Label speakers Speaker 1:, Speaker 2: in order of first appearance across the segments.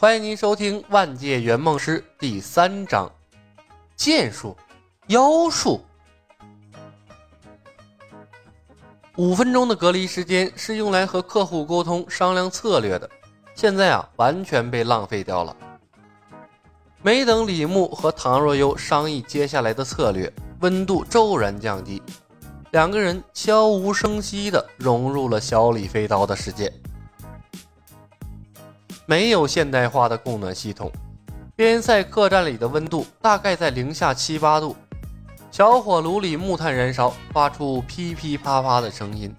Speaker 1: 欢迎您收听《万界圆梦师》第三章：剑术、妖术。五分钟的隔离时间是用来和客户沟通、商量策略的，现在啊，完全被浪费掉了。没等李牧和唐若幽商议接下来的策略，温度骤然降低，两个人悄无声息地融入了小李飞刀的世界。没有现代化的供暖系统，边塞客栈里的温度大概在零下七八度。小火炉里木炭燃烧，发出噼噼啪啪的声音，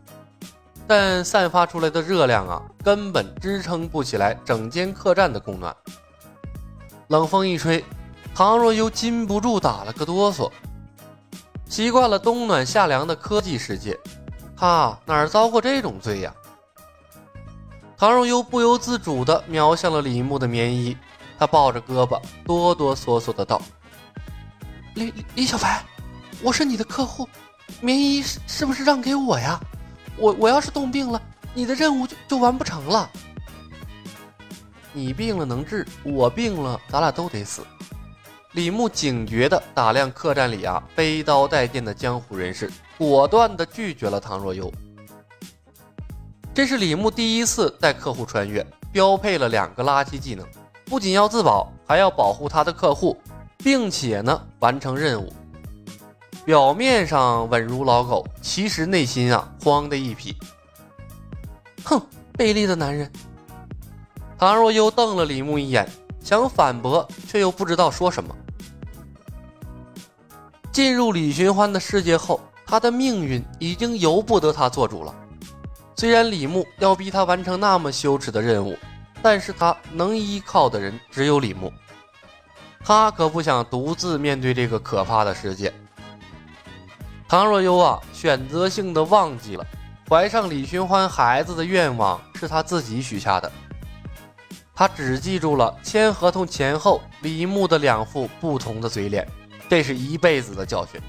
Speaker 1: 但散发出来的热量啊，根本支撑不起来整间客栈的供暖。冷风一吹，唐若幽禁不住打了个哆嗦。习惯了冬暖夏凉的科技世界，他哪遭过这种罪呀？唐若幽不由自主地瞄向了李牧的棉衣，他抱着胳膊，哆哆嗦嗦地道：“李李小白，我是你的客户，棉衣是是不是让给我呀？我我要是冻病了，你的任务就就完不成了。你病了能治，我病了咱俩都得死。”李牧警觉地打量客栈里啊背刀带剑的江湖人士，果断地拒绝了唐若幽。这是李牧第一次带客户穿越，标配了两个垃圾技能，不仅要自保，还要保护他的客户，并且呢完成任务。表面上稳如老狗，其实内心啊慌的一批。哼，卑劣的男人！唐若幽瞪了李牧一眼，想反驳，却又不知道说什么。进入李寻欢的世界后，他的命运已经由不得他做主了。虽然李牧要逼他完成那么羞耻的任务，但是他能依靠的人只有李牧，他可不想独自面对这个可怕的世界。唐若幽啊，选择性的忘记了怀上李寻欢孩子的愿望是他自己许下的，他只记住了签合同前后李牧的两副不同的嘴脸，这是一辈子的教训。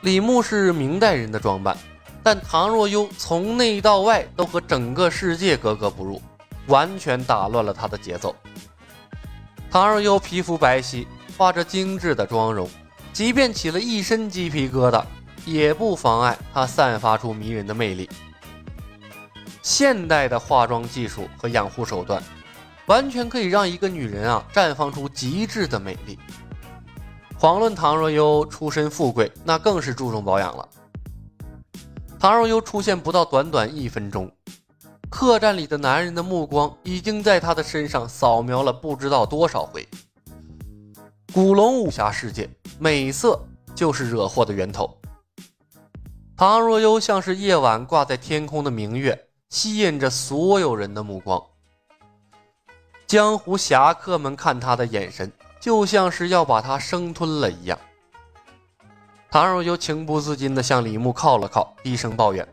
Speaker 1: 李牧是明代人的装扮。但唐若幽从内到外都和整个世界格格不入，完全打乱了他的节奏。唐若幽皮肤白皙，画着精致的妆容，即便起了一身鸡皮疙瘩，也不妨碍她散发出迷人的魅力。现代的化妆技术和养护手段，完全可以让一个女人啊绽放出极致的美丽。遑论唐若幽出身富贵，那更是注重保养了。唐若幽出现不到短短一分钟，客栈里的男人的目光已经在他的身上扫描了不知道多少回。古龙武侠世界，美色就是惹祸的源头。唐若幽像是夜晚挂在天空的明月，吸引着所有人的目光。江湖侠客们看他的眼神，就像是要把他生吞了一样。唐若幽情不自禁地向李牧靠了靠，低声抱怨：“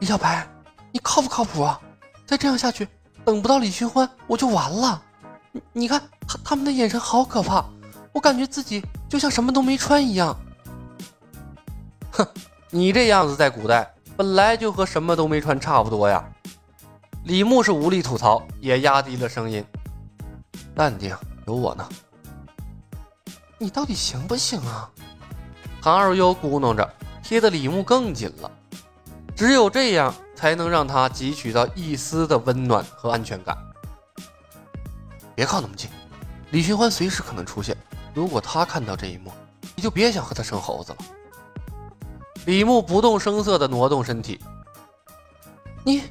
Speaker 1: 李小白，你靠不靠谱啊？再这样下去，等不到李寻欢，我就完了。你你看他他们的眼神好可怕，我感觉自己就像什么都没穿一样。”哼，你这样子在古代本来就和什么都没穿差不多呀。李牧是无力吐槽，也压低了声音：“淡定，有我呢。”你到底行不行啊？唐若幽咕哝着，贴的李牧更紧了。只有这样，才能让他汲取到一丝的温暖和安全感。别靠那么近，李寻欢随时可能出现。如果他看到这一幕，你就别想和他生猴子了。李牧不动声色地挪动身体。你，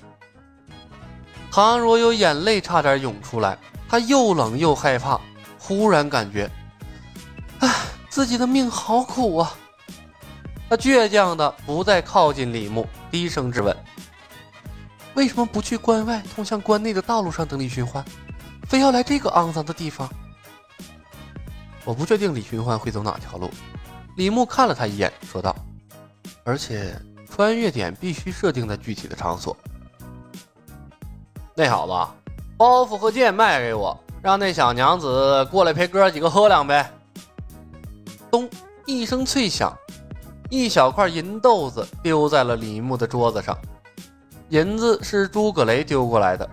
Speaker 1: 唐若幽眼泪差点涌出来，他又冷又害怕，忽然感觉。唉，自己的命好苦啊！他倔强的不再靠近李牧，低声质问：“为什么不去关外通向关内的道路上等李寻欢，非要来这个肮脏的地方？”我不确定李寻欢会走哪条路。李牧看了他一眼，说道：“而且穿越点必须设定在具体的场所。”那好吧，包袱和剑卖给我，让那小娘子过来陪哥几个喝两杯。咚！一声脆响，一小块银豆子丢在了李牧的桌子上。银子是诸葛雷丢过来的。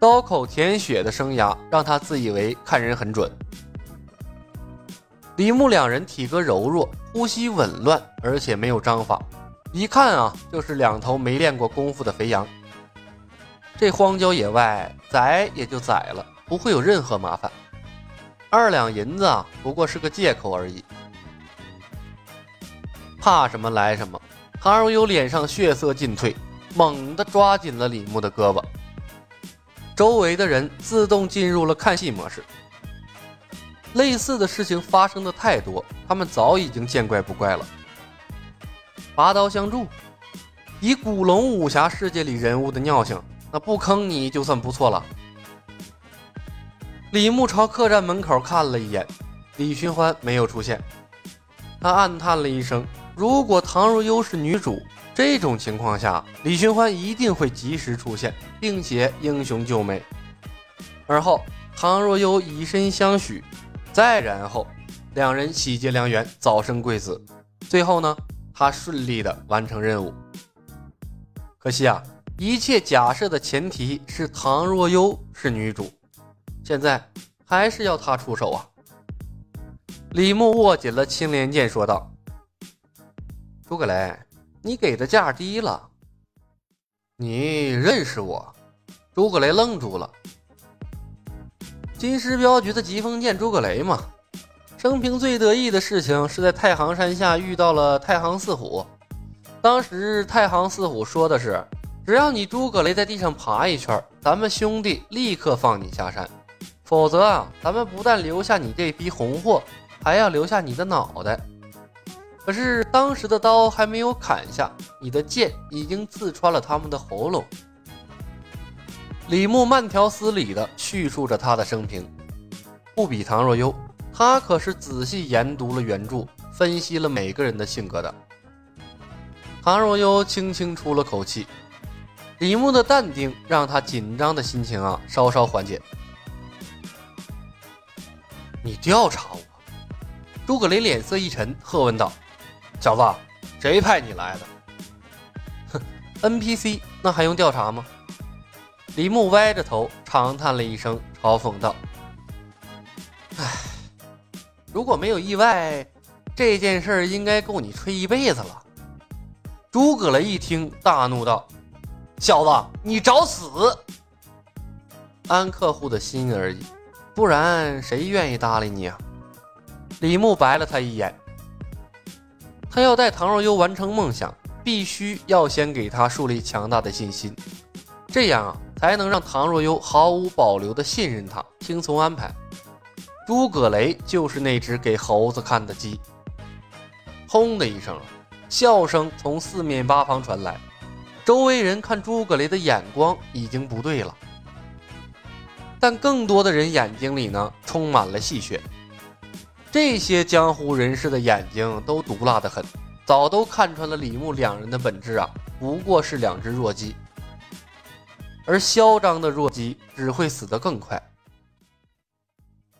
Speaker 1: 刀口舔血的生涯让他自以为看人很准。李牧两人体格柔弱，呼吸紊乱，而且没有章法，一看啊就是两头没练过功夫的肥羊。这荒郊野外宰也就宰了，不会有任何麻烦。二两银子啊，不过是个借口而已。怕什么来什么，唐若悠脸上血色尽退，猛地抓紧了李牧的胳膊。周围的人自动进入了看戏模式。类似的事情发生的太多，他们早已经见怪不怪了。拔刀相助，以古龙武侠世界里人物的尿性，那不坑你就算不错了。李牧朝客栈门口看了一眼，李寻欢没有出现。他暗叹了一声：如果唐若悠是女主，这种情况下，李寻欢一定会及时出现，并且英雄救美。而后，唐若悠以身相许。再然后，两人喜结良缘，早生贵子。最后呢，他顺利的完成任务。可惜啊，一切假设的前提是唐若悠是女主，现在还是要她出手啊！李牧握紧了青莲剑，说道：“诸葛雷，你给的价低了。你认识我？”诸葛雷愣住了。金狮镖局的疾风剑诸葛雷嘛，生平最得意的事情是在太行山下遇到了太行四虎。当时太行四虎说的是：“只要你诸葛雷在地上爬一圈，咱们兄弟立刻放你下山；否则啊，咱们不但留下你这批红货，还要留下你的脑袋。”可是当时的刀还没有砍下，你的剑已经刺穿了他们的喉咙。李牧慢条斯理地叙述着他的生平，不比唐若悠，他可是仔细研读了原著，分析了每个人的性格的。唐若悠轻轻出了口气，李牧的淡定让他紧张的心情啊稍稍缓解。你调查我？诸葛雷脸色一沉，喝问道：“小子，谁派你来的？”哼，NPC，那还用调查吗？李牧歪着头长叹了一声，嘲讽道：“唉，如果没有意外，这件事应该够你吹一辈子了。”诸葛雷一听，大怒道：“小子，你找死！安客户的心而已，不然谁愿意搭理你啊？”李牧白了他一眼，他要带唐若悠完成梦想，必须要先给他树立强大的信心，这样啊。才能让唐若悠毫无保留地信任他，听从安排。诸葛雷就是那只给猴子看的鸡。轰的一声，笑声从四面八方传来。周围人看诸葛雷的眼光已经不对了，但更多的人眼睛里呢，充满了戏谑。这些江湖人士的眼睛都毒辣得很，早都看穿了李牧两人的本质啊，不过是两只弱鸡。而嚣张的弱鸡只会死得更快。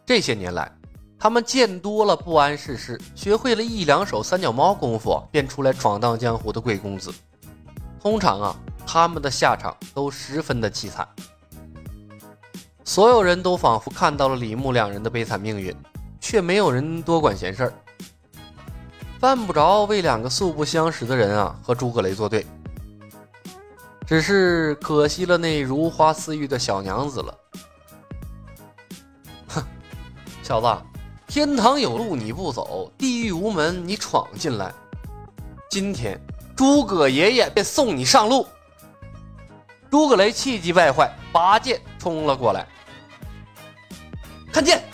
Speaker 1: 这些年来，他们见多了不谙世事，学会了一两手三脚猫功夫，便出来闯荡江湖的贵公子，通常啊，他们的下场都十分的凄惨。所有人都仿佛看到了李牧两人的悲惨命运，却没有人多管闲事儿，犯不着为两个素不相识的人啊和诸葛雷作对。只是可惜了那如花似玉的小娘子了。哼，小子，天堂有路你不走，地狱无门你闯进来。今天诸葛爷爷便送你上路。诸葛雷气急败坏，拔剑冲了过来。看剑！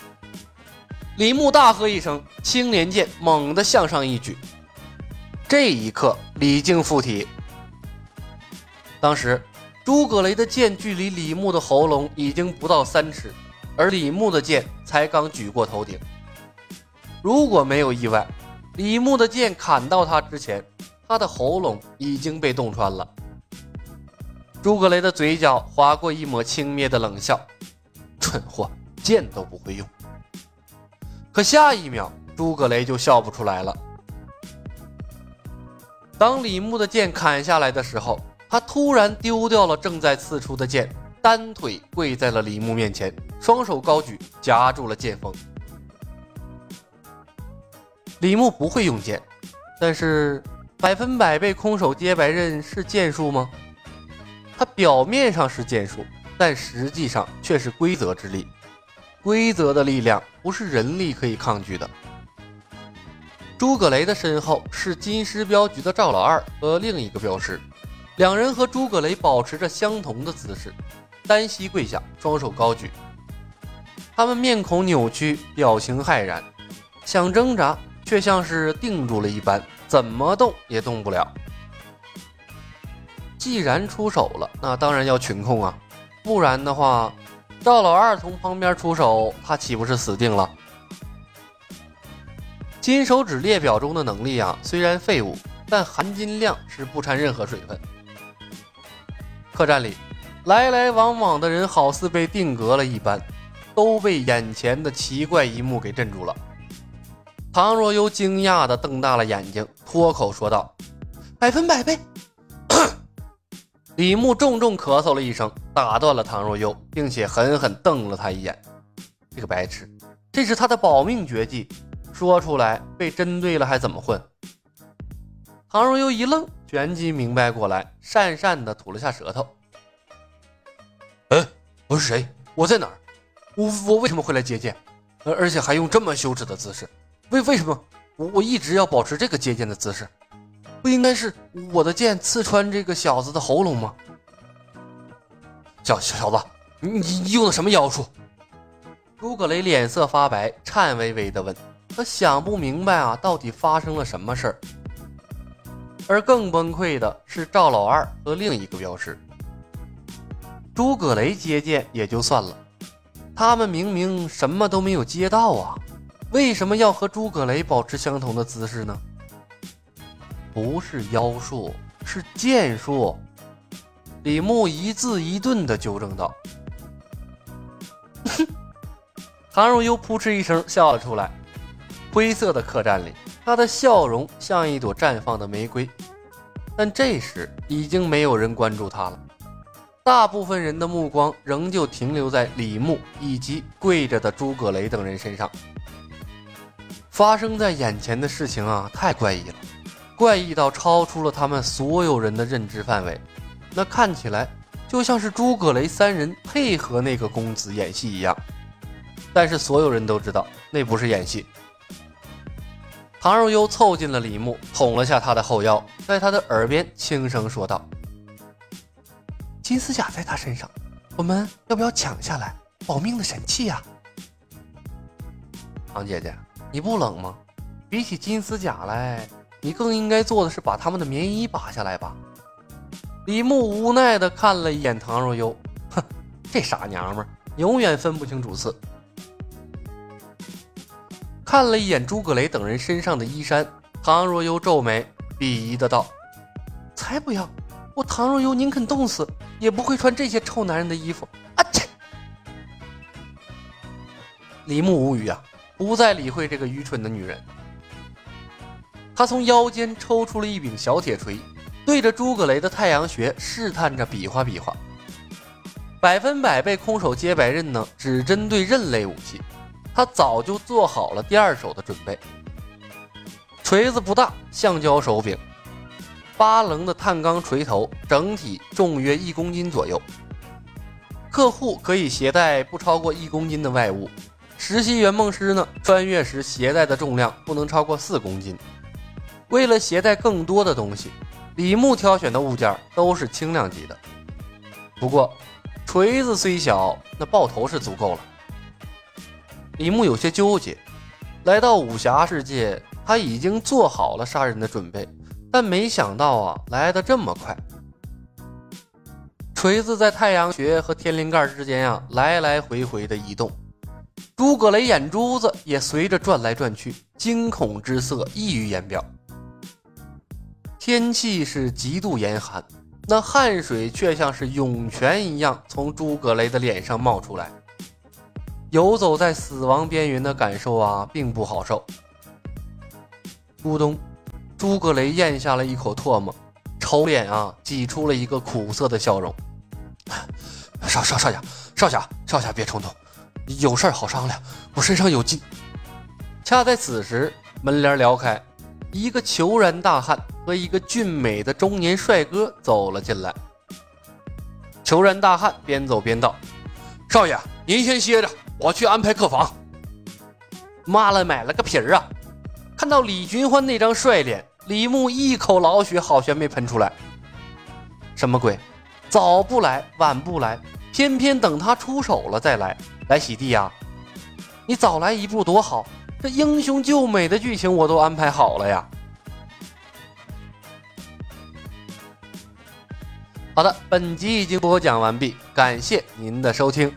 Speaker 1: 李牧大喝一声，青莲剑猛地向上一举。这一刻，李靖附体。当时，诸葛雷的剑距离李牧的喉咙已经不到三尺，而李牧的剑才刚举过头顶。如果没有意外，李牧的剑砍到他之前，他的喉咙已经被洞穿了。诸葛雷的嘴角划过一抹轻蔑的冷笑：“蠢货，剑都不会用。”可下一秒，诸葛雷就笑不出来了。当李牧的剑砍下来的时候，他突然丢掉了正在刺出的剑，单腿跪在了李牧面前，双手高举夹住了剑锋。李牧不会用剑，但是百分百被空手接白刃是剑术吗？它表面上是剑术，但实际上却是规则之力。规则的力量不是人力可以抗拒的。诸葛雷的身后是金狮镖局的赵老二和另一个镖师，两人和诸葛雷保持着相同的姿势，单膝跪下，双手高举。他们面孔扭曲，表情骇然，想挣扎。却像是定住了一般，怎么动也动不了。既然出手了，那当然要群控啊，不然的话，赵老二从旁边出手，他岂不是死定了？金手指列表中的能力啊，虽然废物，但含金量是不掺任何水分。客栈里，来来往往的人好似被定格了一般，都被眼前的奇怪一幕给镇住了。唐若悠惊讶地瞪大了眼睛，脱口说道：“百分百倍！”李牧重重咳嗽了一声，打断了唐若悠，并且狠狠瞪了他一眼。这个白痴，这是他的保命绝技，说出来被针对了还怎么混？唐若悠一愣，旋即明白过来，讪讪地吐了下舌头：“嗯，我是谁？我在哪儿？我我为什么会来接见？而而且还用这么羞耻的姿势？”为为什么我我一直要保持这个接见的姿势？不应该是我的剑刺穿这个小子的喉咙吗？小小小子，你你用的什么妖术？诸葛雷脸色发白，颤巍巍地问：“他想不明白啊，到底发生了什么事儿？”而更崩溃的是赵老二和另一个镖师。诸葛雷接剑也就算了，他们明明什么都没有接到啊！为什么要和诸葛雷保持相同的姿势呢？不是妖术，是剑术。李牧一字一顿地纠正道。哼！唐若悠扑哧一声笑了出来。灰色的客栈里，他的笑容像一朵绽放的玫瑰。但这时已经没有人关注他了，大部分人的目光仍旧停留在李牧以及跪着的诸葛雷等人身上。发生在眼前的事情啊，太怪异了，怪异到超出了他们所有人的认知范围。那看起来就像是诸葛雷三人配合那个公子演戏一样，但是所有人都知道那不是演戏。唐若悠凑近了李牧，捅了下他的后腰，在他的耳边轻声说道：“金丝甲在他身上，我们要不要抢下来？保命的神器呀！”唐姐姐。你不冷吗？比起金丝甲来，你更应该做的是把他们的棉衣拔下来吧。李牧无奈地看了一眼唐若悠，哼，这傻娘们永远分不清主次。看了一眼诸葛雷等人身上的衣衫，唐若悠皱眉，鄙夷的道：“才不要！我唐若悠宁肯冻死，也不会穿这些臭男人的衣服。”啊切！李牧无语啊。不再理会这个愚蠢的女人，他从腰间抽出了一柄小铁锤，对着诸葛雷的太阳穴试探着比划比划。百分百被空手接白刃呢，只针对刃类武器，他早就做好了第二手的准备。锤子不大，橡胶手柄，八棱的碳钢锤头，整体重约一公斤左右。客户可以携带不超过一公斤的外物。实习圆梦师呢，穿越时携带的重量不能超过四公斤。为了携带更多的东西，李牧挑选的物件都是轻量级的。不过，锤子虽小，那爆头是足够了。李牧有些纠结，来到武侠世界，他已经做好了杀人的准备，但没想到啊，来的这么快。锤子在太阳穴和天灵盖之间呀，来来回回的移动。诸葛雷眼珠子也随着转来转去，惊恐之色溢于言表。天气是极度严寒，那汗水却像是涌泉一样从诸葛雷的脸上冒出来。游走在死亡边缘的感受啊，并不好受。咕咚，诸葛雷咽下了一口唾沫，丑脸啊，挤出了一个苦涩的笑容。少少少侠，少侠，少侠别冲动，有事好商量。我身上有金。恰在此时，门帘撩开，一个虬髯大汉和一个俊美的中年帅哥走了进来。虬髯大汉边走边道：“少爷，您先歇着，我去安排客房。”妈了，买了个皮儿啊！看到李寻欢那张帅脸，李牧一口老血好悬没喷出来。什么鬼？早不来，晚不来，偏偏等他出手了再来。来洗地呀？你早来一步多好，这英雄救美的剧情我都安排好了呀。好的，本集已经播讲完毕，感谢您的收听。